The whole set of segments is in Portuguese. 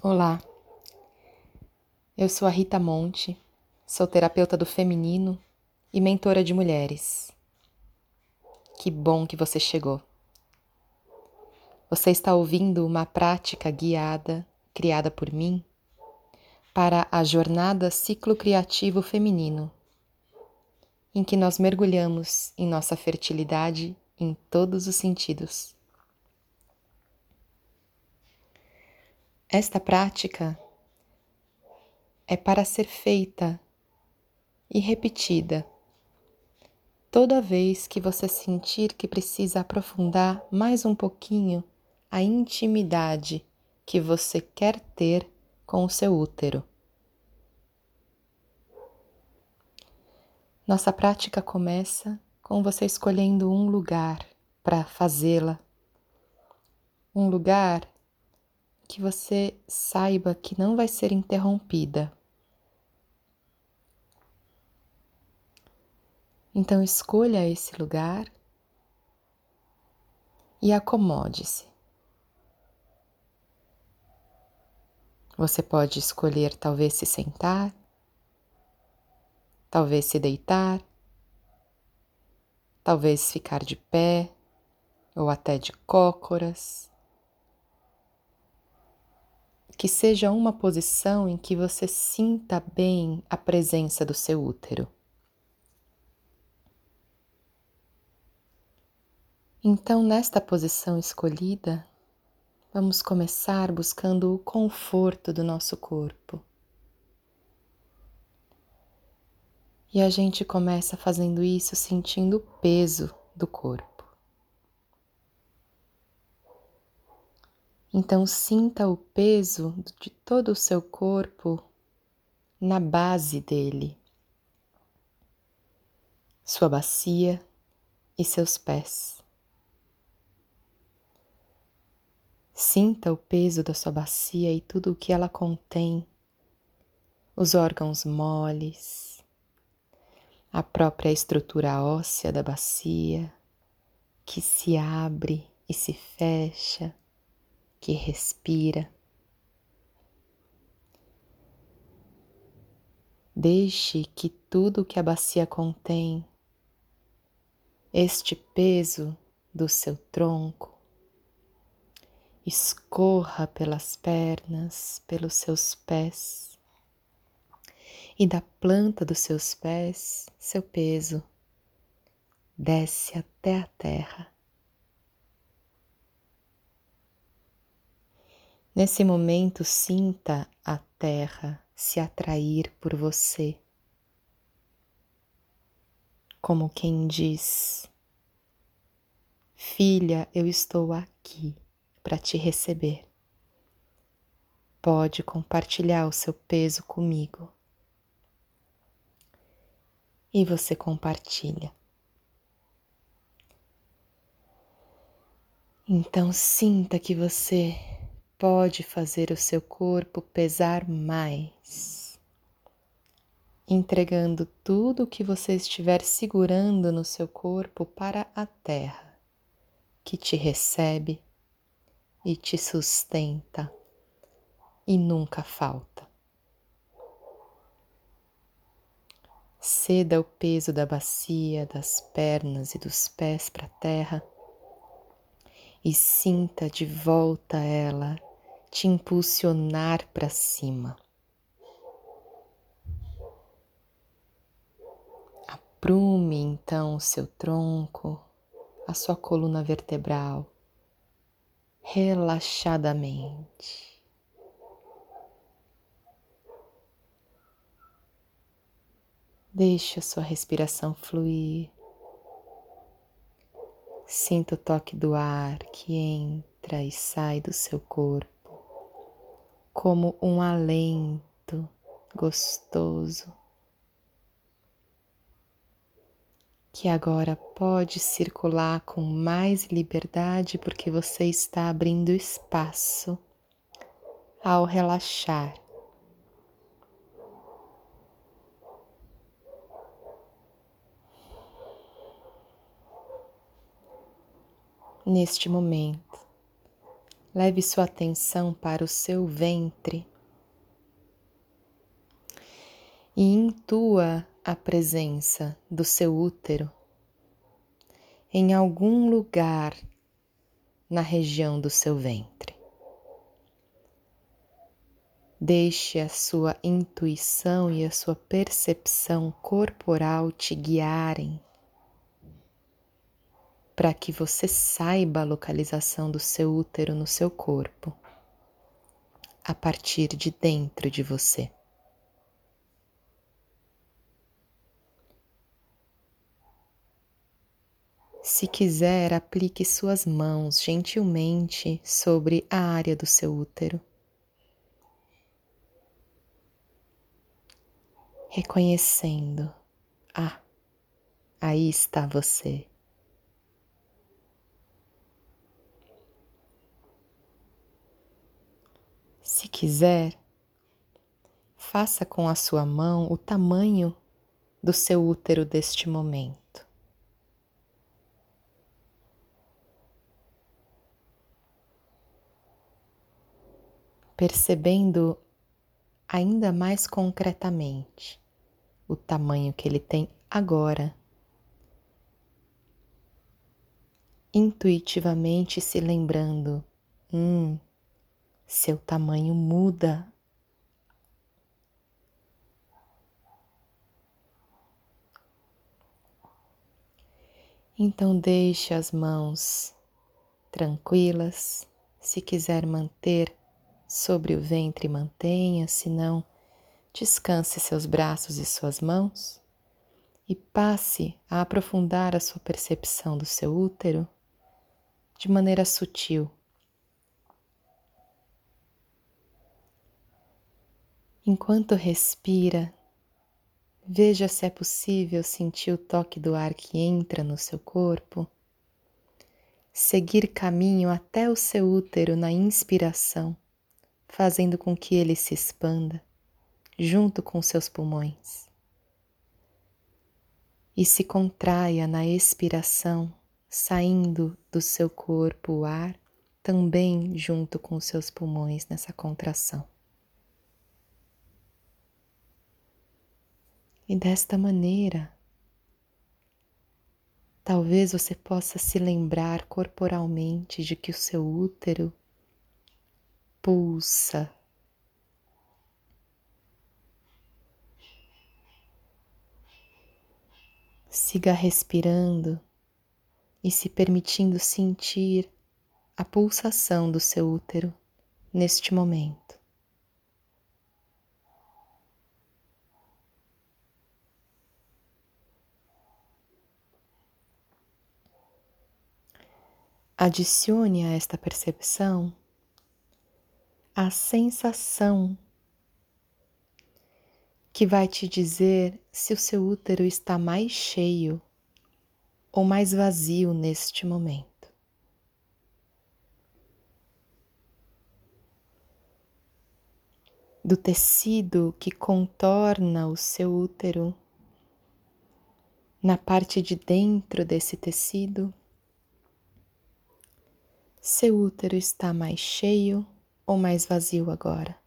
Olá, eu sou a Rita Monte, sou terapeuta do feminino e mentora de mulheres. Que bom que você chegou. Você está ouvindo uma prática guiada criada por mim para a jornada ciclo criativo feminino, em que nós mergulhamos em nossa fertilidade em todos os sentidos. Esta prática é para ser feita e repetida toda vez que você sentir que precisa aprofundar mais um pouquinho a intimidade que você quer ter com o seu útero. Nossa prática começa com você escolhendo um lugar para fazê-la. Um lugar que você saiba que não vai ser interrompida. Então escolha esse lugar e acomode-se. Você pode escolher talvez se sentar, talvez se deitar, talvez ficar de pé ou até de cócoras que seja uma posição em que você sinta bem a presença do seu útero. Então, nesta posição escolhida, vamos começar buscando o conforto do nosso corpo. E a gente começa fazendo isso sentindo o peso do corpo. Então sinta o peso de todo o seu corpo na base dele, sua bacia e seus pés. Sinta o peso da sua bacia e tudo o que ela contém, os órgãos moles, a própria estrutura óssea da bacia que se abre e se fecha que respira. Deixe que tudo que a bacia contém, este peso do seu tronco, escorra pelas pernas, pelos seus pés, e da planta dos seus pés, seu peso desce até a terra. Nesse momento, sinta a terra se atrair por você, como quem diz: Filha, eu estou aqui para te receber. Pode compartilhar o seu peso comigo. E você compartilha. Então sinta que você pode fazer o seu corpo pesar mais, entregando tudo o que você estiver segurando no seu corpo para a terra, que te recebe e te sustenta e nunca falta. Ceda o peso da bacia, das pernas e dos pés para a terra e sinta de volta ela te impulsionar para cima. Aprume então o seu tronco, a sua coluna vertebral, relaxadamente. Deixe a sua respiração fluir. Sinta o toque do ar que entra e sai do seu corpo como um alento gostoso que agora pode circular com mais liberdade porque você está abrindo espaço ao relaxar. Neste momento, Leve sua atenção para o seu ventre e intua a presença do seu útero em algum lugar na região do seu ventre. Deixe a sua intuição e a sua percepção corporal te guiarem para que você saiba a localização do seu útero no seu corpo, a partir de dentro de você. Se quiser, aplique suas mãos gentilmente sobre a área do seu útero. Reconhecendo, ah, aí está você. Se quiser, faça com a sua mão o tamanho do seu útero deste momento. Percebendo ainda mais concretamente o tamanho que ele tem agora. Intuitivamente se lembrando, hum, seu tamanho muda. Então deixe as mãos tranquilas. Se quiser manter sobre o ventre, mantenha, se não, descanse seus braços e suas mãos e passe a aprofundar a sua percepção do seu útero de maneira sutil Enquanto respira, veja se é possível sentir o toque do ar que entra no seu corpo, seguir caminho até o seu útero na inspiração, fazendo com que ele se expanda junto com seus pulmões. E se contraia na expiração, saindo do seu corpo o ar também junto com seus pulmões nessa contração. E desta maneira, talvez você possa se lembrar corporalmente de que o seu útero pulsa. Siga respirando e se permitindo sentir a pulsação do seu útero neste momento. Adicione a esta percepção a sensação que vai te dizer se o seu útero está mais cheio ou mais vazio neste momento. Do tecido que contorna o seu útero, na parte de dentro desse tecido, seu útero está mais cheio ou mais vazio agora?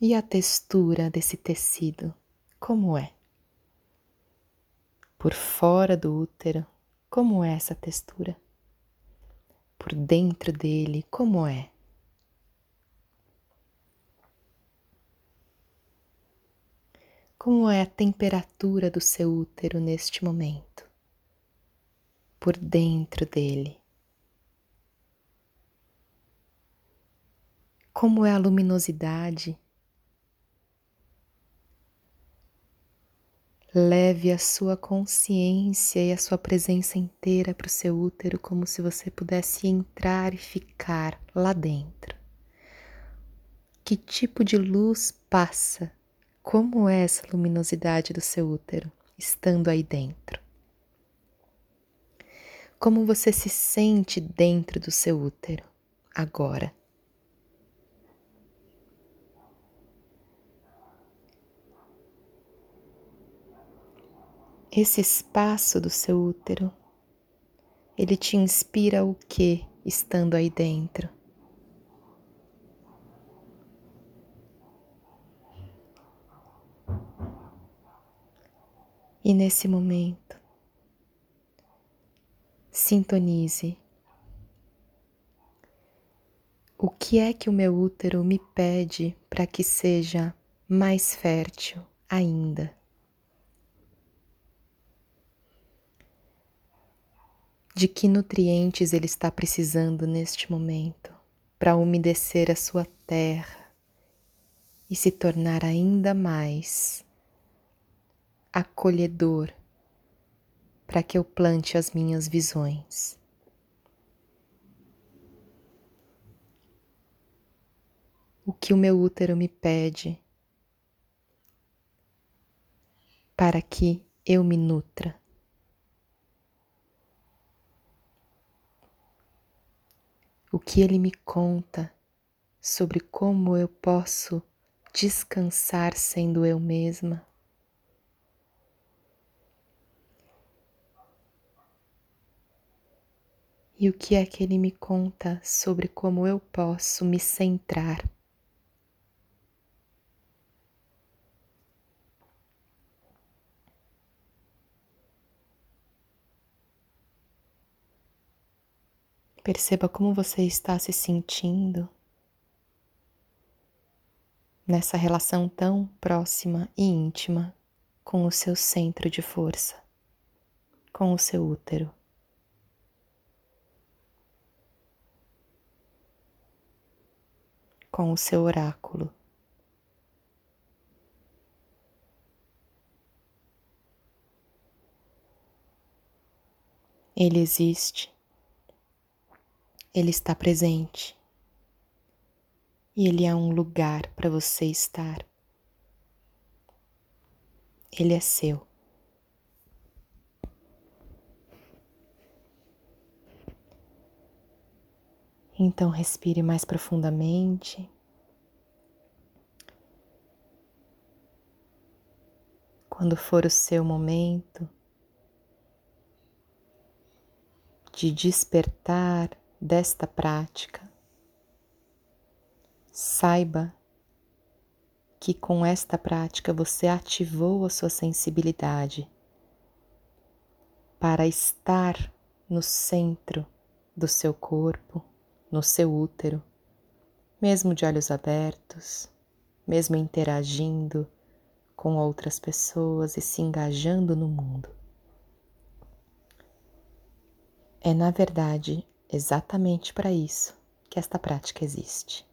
E a textura desse tecido, como é? Por fora do útero, como é essa textura? Por dentro dele, como é? Como é a temperatura do seu útero neste momento? Por dentro dele. Como é a luminosidade? Leve a sua consciência e a sua presença inteira para o seu útero, como se você pudesse entrar e ficar lá dentro. Que tipo de luz passa como é essa luminosidade do seu útero estando aí dentro? Como você se sente dentro do seu útero agora? esse espaço do seu útero, ele te inspira o que estando aí dentro? E nesse momento, sintonize. O que é que o meu útero me pede para que seja mais fértil ainda? de que nutrientes ele está precisando neste momento para umedecer a sua terra e se tornar ainda mais acolhedor para que eu plante as minhas visões. O que o meu útero me pede para que eu me nutra. o que ele me conta sobre como eu posso descansar sendo eu mesma. E o que é que ele me conta sobre como eu posso me centrar? Perceba como você está se sentindo nessa relação tão próxima e íntima com o seu centro de força, com o seu útero. Com o seu oráculo. Ele existe ele está presente e Ele é um lugar para você estar. Ele é seu. Então respire mais profundamente. Quando for o seu momento de despertar, desta prática, saiba que com esta prática você ativou a sua sensibilidade para estar no centro do seu corpo, no seu útero, mesmo de olhos abertos, mesmo interagindo com outras pessoas e se engajando no mundo. É, na verdade, exatamente para isso que esta prática existe.